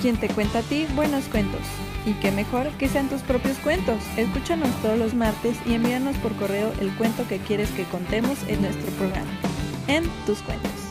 quien te cuenta a ti buenos cuentos. Y qué mejor que sean tus propios cuentos. Escúchanos todos los martes y envíanos por correo el cuento que quieres que contemos en nuestro programa. En tus cuentos.